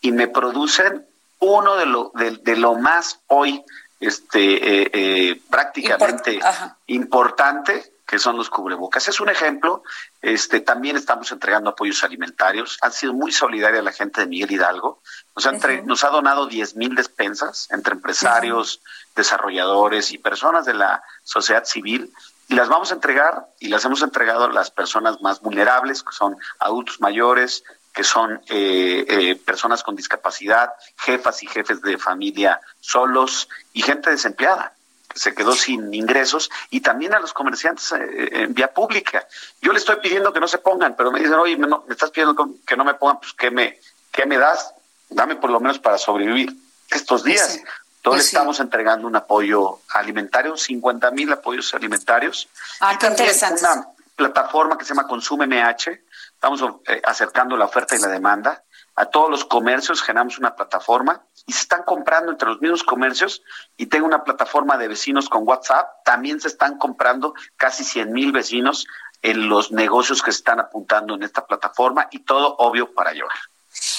y me producen uno de lo, de, de lo más hoy este, eh, eh, prácticamente importante que son los cubrebocas. Es un ejemplo. Este, también estamos entregando apoyos alimentarios. Ha sido muy solidaria la gente de Miguel Hidalgo. Nos ha, entre- nos ha donado 10 mil despensas entre empresarios, desarrolladores y personas de la sociedad civil. Y las vamos a entregar y las hemos entregado a las personas más vulnerables, que son adultos mayores, que son eh, eh, personas con discapacidad, jefas y jefes de familia solos y gente desempleada se quedó sin ingresos y también a los comerciantes eh, en vía pública. Yo le estoy pidiendo que no se pongan, pero me dicen, oye, me, no- me estás pidiendo que- no me pongan, pues ¿qué me, ¿qué me das? Dame por lo menos para sobrevivir estos días. Entonces Pues sí. estamos entregando un apoyo alimentario, 50 mil apoyos alimentarios. Ah, Y qué interesante. Una plataforma que se llama Consume MH. Estamos eh, acercando la oferta y la demanda. A todos los comercios generamos una plataforma y se están comprando entre los mismos comercios y tengo una plataforma de vecinos con WhatsApp. También se están comprando casi 100 mil vecinos en los negocios que se están apuntando en esta plataforma y todo obvio para llevar.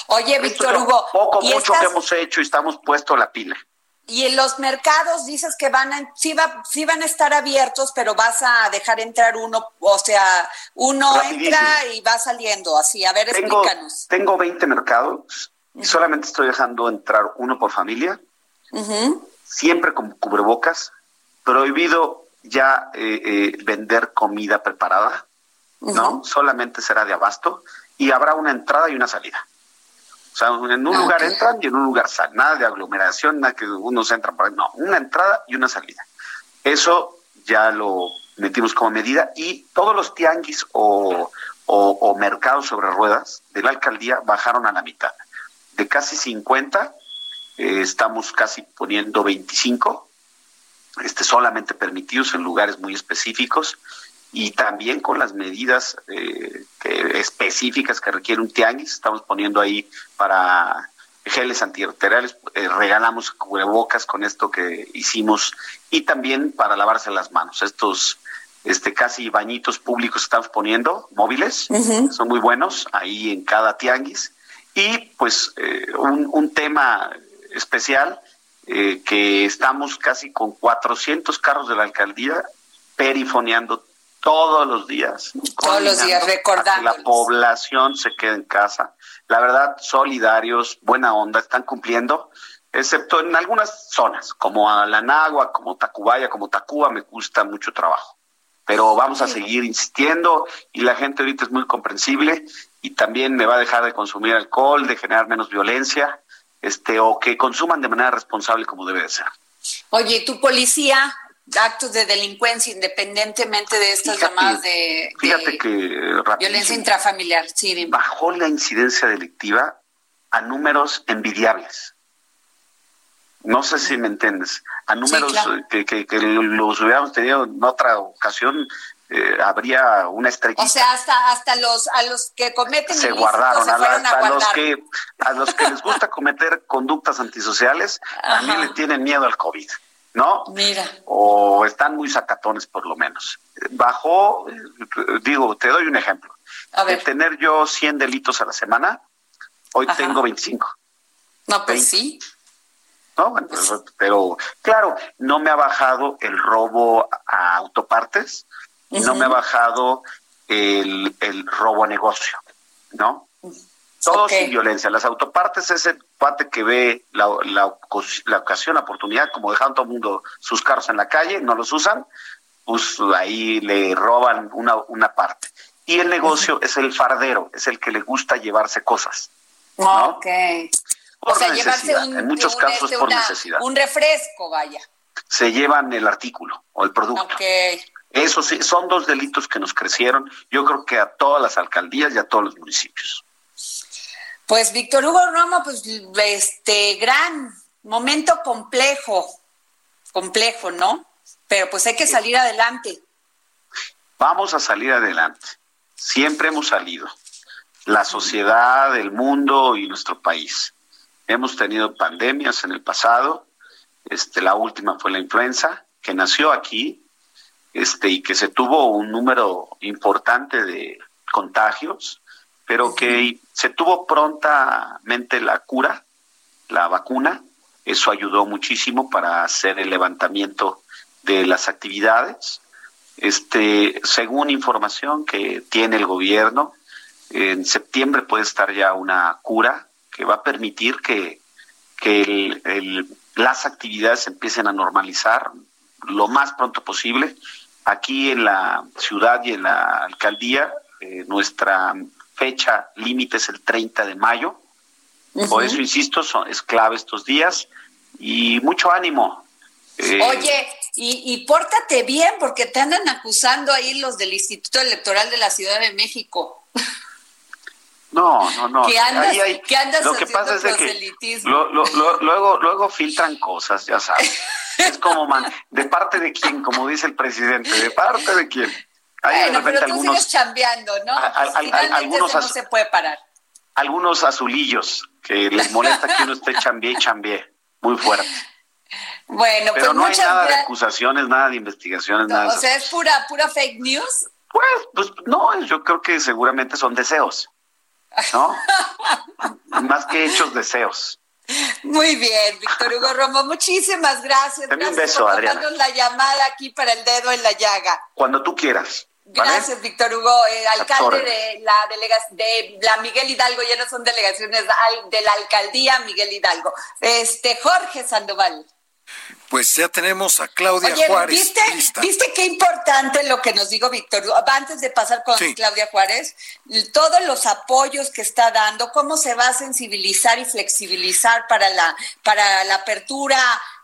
Oye, Víctor Hugo, Poco, ¿y, mucho estas- que hemos hecho y estamos puestos a la pila. Y en los mercados dices que van a, sí, va- sí van a estar abiertos, pero vas a dejar entrar uno, o sea, uno Rapidísimo. entra y va saliendo así. A ver, Tengo, explícanos. tengo 20 mercados y solamente estoy dejando entrar uno por familia, siempre con cubrebocas, prohibido ya eh, eh, vender comida preparada, ¿no? Solamente será de abasto y habrá una entrada y una salida. O sea, en un lugar entran y en un lugar salen, nada de aglomeración, nada que unos entran por ahí, no, una entrada y una salida. Eso ya lo metimos como medida y todos los tianguis o, o- o mercados sobre ruedas de la alcaldía bajaron a la mitad. De casi 50, eh, estamos casi poniendo 25, este, solamente permitidos en lugares muy específicos y también con las medidas eh, que- específicas que requiere un tianguis. Estamos poniendo ahí para geles antibacteriales, eh, regalamos cubrebocas con esto que hicimos y también para lavarse las manos. Estos este casi bañitos públicos que estamos poniendo, móviles, son muy buenos ahí en cada tianguis. Y pues eh, un, un tema especial eh, que estamos casi con 400 carros de la alcaldía perifoneando todos los días. Todos los días, coordinando a que. La población se quede en casa. La verdad, solidarios, buena onda, están cumpliendo. excepto en algunas zonas, como Alanagua, como Tacubaya, como Tacuba, me gusta mucho trabajo. Pero vamos a seguir insistiendo y la gente ahorita es muy comprensible y también me va a dejar de consumir alcohol, de generar menos violencia, este, o que consuman de manera responsable como debe de ser. Oye, ¿tu policía actos de delincuencia independientemente de estas llamadas de, fíjate que, violencia intrafamiliar? Sí, Bajó la incidencia delictiva a números envidiables. No sé si me entiendes. A números que, que, que, los hubiéramos tenido en otra ocasión, eh, habría una estrellita. O sea, hasta, hasta los, a los que cometen se guardaron, a, a, los que a los que les gusta cometer conductas antisociales, también le tienen miedo al COVID, ¿no? Mira. O están muy sacatones por lo menos. Bajó, digo, te doy un ejemplo. De tener yo 100 delitos a la semana, hoy tengo 25. No, pues sí. ¿no? Pues pero claro, no me ha bajado el robo a autopartes, no me ha bajado el, el robo a negocio, ¿no? Todo sin violencia. Las autopartes es el cuate que ve la, la, la ocasión, la oportunidad, como dejaron todo el mundo sus carros en la calle, no los usan, pues ahí le roban una, una parte. Y el negocio es el fardero, es el que le gusta llevarse cosas. ¿no? Ok. Por o sea, llevarse un, en muchos casos por necesidad. Un refresco, vaya. Se llevan el artículo o el producto. Okay. Eso sí, son dos delitos que nos crecieron, yo creo que a todas las alcaldías y a todos los municipios. Pues Víctor Hugo Roma, pues este gran momento complejo, complejo, ¿no? Pero pues hay que salir adelante. Vamos a salir adelante. Siempre hemos salido. La sociedad, el mundo y nuestro país. Hemos tenido pandemias en el pasado. Este, la última fue la influenza, que nació aquí, este, y que se tuvo un número importante de contagios, pero que se tuvo prontamente la cura, la vacuna, eso ayudó muchísimo para hacer el levantamiento de las actividades. Este, según información que tiene el gobierno, en septiembre puede estar ya una cura que va a permitir que, que las actividades empiecen a normalizar lo más pronto posible. Aquí en la ciudad y en la alcaldía, eh, nuestra fecha límite es el 30 de mayo. Por eso, insisto, son, es clave estos días y mucho ánimo. Eh, Oye, y, y pórtate bien porque te andan acusando ahí los del Instituto Electoral de la Ciudad de México. No, no, no. ¿Qué andas, ¿qué andas lo que pasa es que luego, luego filtran cosas, ya sabes. es como, man, ¿de parte de quién? Como dice el presidente, ¿de parte de quién? Bueno, pero tú algunos, sigues chambeando, ¿no? algunos no se puede parar. Algunos azulillos que les molesta que uno esté chambie y chambie, muy fuerte. Bueno, pero pues no hay nada de acusaciones, nada de investigaciones, nada. O sea, es pura, pura fake news. Pues, pues no, yo creo que seguramente son deseos. ¿no? Más que hechos deseos. Muy bien, Víctor Hugo Romo, muchísimas gracias. gracias un beso, por Adriana. la llamada aquí para el dedo en la llaga. Cuando tú quieras. Gracias, Víctor Hugo, eh, alcalde de la delegación de la Miguel Hidalgo, ya no son delegaciones de la alcaldía Miguel Hidalgo. Este Jorge Sandoval. Pues ya tenemos a Claudia Juárez. ¿viste, ¿Viste qué importante lo que nos dijo Víctor? Antes de pasar con Claudia Juárez, todos los apoyos que está dando, cómo se va a sensibilizar y flexibilizar para la, para la apertura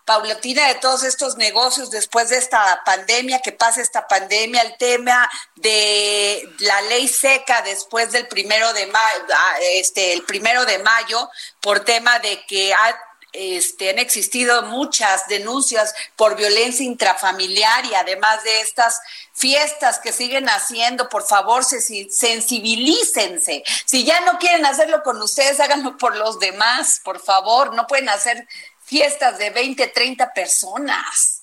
paulatina de todos estos negocios después de esta pandemia, que pase esta pandemia, el tema de la ley seca después del primero de mayo, ah, este, el primero de mayo, por tema de que ha este, han existido muchas denuncias por violencia intrafamiliar y además de estas fiestas que siguen haciendo, por favor, sensibilícense. Si ya no quieren hacerlo con ustedes, háganlo por los demás, por favor. No pueden hacer fiestas de 20, 30 personas.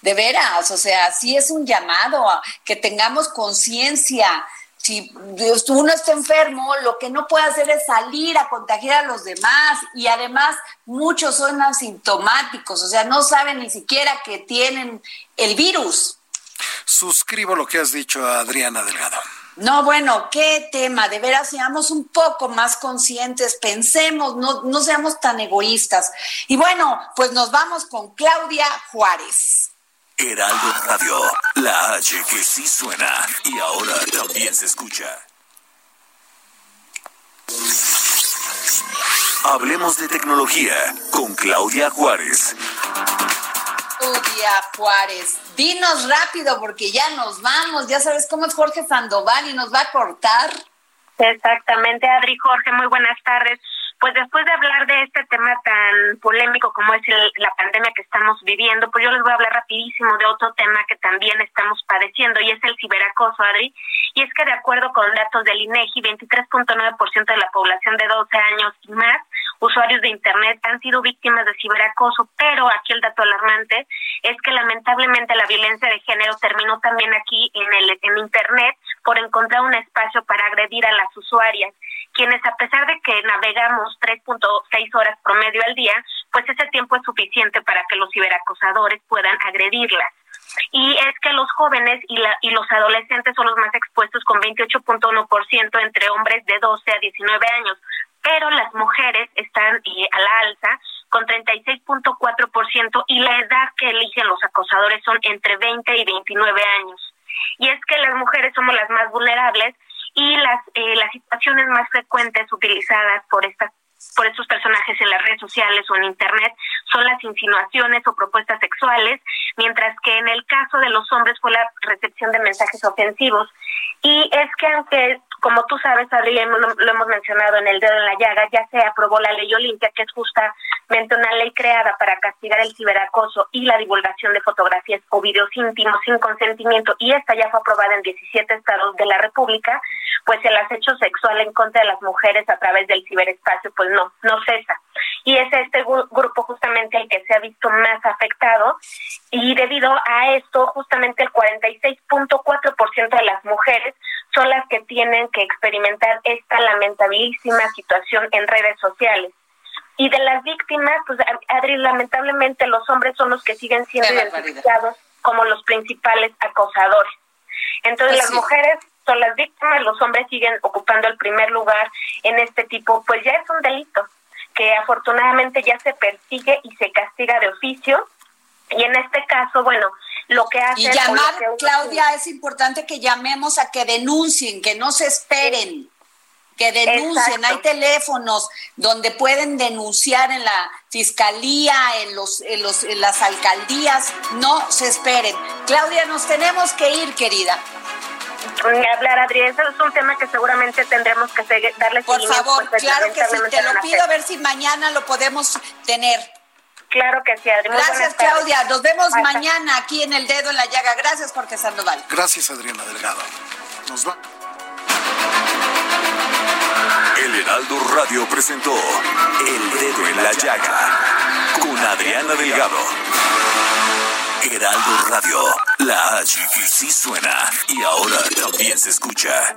De veras, o sea, sí es un llamado a que tengamos conciencia si uno está enfermo, lo que no puede hacer es salir a contagiar a los demás y además muchos son asintomáticos, o sea, no saben ni siquiera que tienen el virus. Suscribo lo que has dicho, Adriana Delgado. No, bueno, qué tema, de veras seamos un poco más conscientes, pensemos, no, no seamos tan egoístas. Y bueno, pues nos vamos con Claudia Juárez. Heraldo Radio, la H que sí suena y ahora también se escucha. Hablemos de tecnología con Claudia Juárez. Claudia Juárez, dinos rápido porque ya nos vamos, ya sabes cómo es Jorge Sandoval y nos va a cortar. Exactamente, Adri Jorge, muy buenas tardes. Pues después de hablar de este tema tan polémico como es el- la pandemia que estamos viviendo, pues yo les voy a hablar rapidísimo de otro tema que también estamos padeciendo y es el ciberacoso, Adri. Y es que de acuerdo con datos del INEGI, 23.9% de la población de 12 años y más usuarios de Internet han sido víctimas de ciberacoso, pero aquí el dato alarmante es que lamentablemente la violencia de género terminó también aquí en el en Internet por encontrar un espacio para agredir a las usuarias, quienes a pesar de que navegamos 3.6 horas promedio al día, pues ese tiempo es suficiente para que los ciberacosadores puedan agredirlas. Y es que los jóvenes y, la, y los adolescentes son los más expuestos con 28.1% entre hombres de 12 a 19 años, pero las mujeres están eh, a la alza con 36.4% y la edad que eligen los acosadores son entre 20 y 29 años. Y es que las mujeres somos las más vulnerables y las eh, las situaciones más frecuentes utilizadas por estas por estos personajes en las redes sociales o en internet son las insinuaciones o propuestas sexuales, mientras que en el caso de los hombres fue la recepción de mensajes ofensivos. Y es que aunque, como tú sabes, Adri, lo, hemos mencionado en el dedo en la llaga, ya se aprobó la ley Olimpia, que es justamente una ley creada para castigar el ciberacoso y la divulgación de fotografías o videos íntimos sin consentimiento, y esta ya fue aprobada en 17 estados de la República, pues el acecho sexual en contra de las mujeres a través del ciberespacio, pues no, no cesa. Y es este gru- grupo justamente el que se ha visto más afectado y debido a esto justamente el 46.4% de las mujeres son las que tienen que experimentar esta lamentabilísima situación en redes sociales. Y de las víctimas, pues Adri, lamentablemente los hombres son los que siguen siendo Qué barbaridad. identificados como los principales acosadores. Entonces las mujeres son las víctimas, los hombres siguen ocupando el primer lugar en este tipo, pues ya es un delito que afortunadamente ya se persigue y se castiga de oficio. Y en este caso, bueno, lo que hace... Y llamar, Claudia, es importante que llamemos a que denuncien, que no se esperen, que denuncien. Exacto. Hay teléfonos donde pueden denunciar en la fiscalía, en los, en los, en las alcaldías. No se esperen. Claudia, nos tenemos que ir, querida. hablar, Adri, eso es un tema que seguramente tendremos que seguir- darle Por favor, pues, claro que sí. Te lo pido a ver si mañana lo podemos tener. Claro que sí, Adri. Muy Gracias. Claudia. Nos vemos Hasta- mañana aquí en El Dedo en la Llaga. Gracias, Jorge Sandoval. Gracias, Adriana Delgado. Nos va. El Heraldo Radio presentó El Dedo en la Llaga con Adriana Delgado. Heraldo Radio, la H que sí suena y ahora también se escucha.